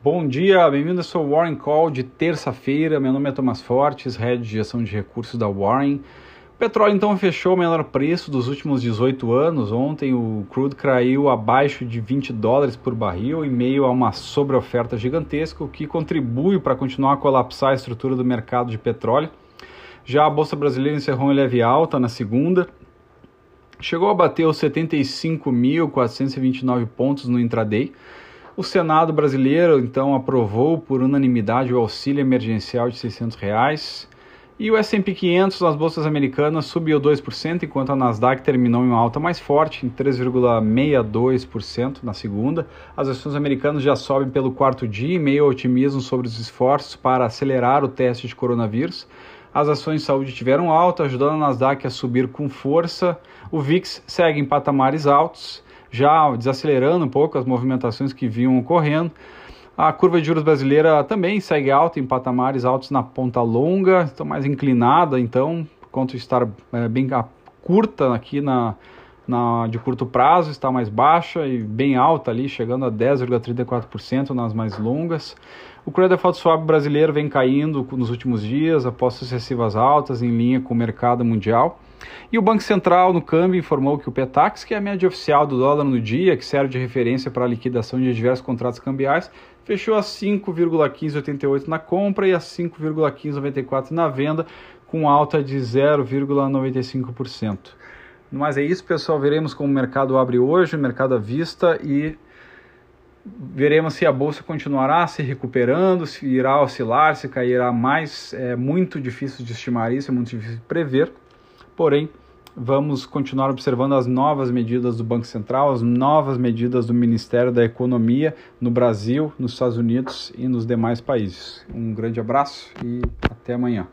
Bom dia, bem-vindo ao seu Warren Call de terça-feira. Meu nome é Thomas Fortes, Head de Gestão de Recursos da Warren. O petróleo então fechou o menor preço dos últimos 18 anos. Ontem o crude caiu abaixo de 20 dólares por barril em meio a uma sobreoferta gigantesca, o que contribui para continuar a colapsar a estrutura do mercado de petróleo. Já a bolsa brasileira encerrou em leve alta na segunda, chegou a bater os 75.429 pontos no intraday. O Senado brasileiro então aprovou por unanimidade o auxílio emergencial de 600 reais. E o S&P 500 nas bolsas americanas subiu 2%, enquanto a Nasdaq terminou em uma alta mais forte, em 3,62% na segunda. As ações americanas já sobem pelo quarto dia, em meio otimismo sobre os esforços para acelerar o teste de coronavírus. As ações de saúde tiveram alta, ajudando a Nasdaq a subir com força. O VIX segue em patamares altos já desacelerando um pouco as movimentações que vinham ocorrendo. A curva de juros brasileira também segue alta em patamares altos na ponta longa, está mais inclinada, então, de estar é, bem curta aqui na, na, de curto prazo, está mais baixa e bem alta ali, chegando a 10,34% nas mais longas. O credit default swap brasileiro vem caindo nos últimos dias, após sucessivas altas, em linha com o mercado mundial. E o Banco Central, no câmbio, informou que o PETAX, que é a média oficial do dólar no dia, que serve de referência para a liquidação de diversos contratos cambiais, fechou a 5,1588 na compra e a 5,1594 na venda, com alta de 0,95%. Mas é isso, pessoal. Veremos como o mercado abre hoje, o mercado à vista e veremos se a bolsa continuará se recuperando, se irá oscilar, se cairá mais. É muito difícil de estimar isso, é muito difícil de prever. Porém, vamos continuar observando as novas medidas do Banco Central, as novas medidas do Ministério da Economia no Brasil, nos Estados Unidos e nos demais países. Um grande abraço e até amanhã.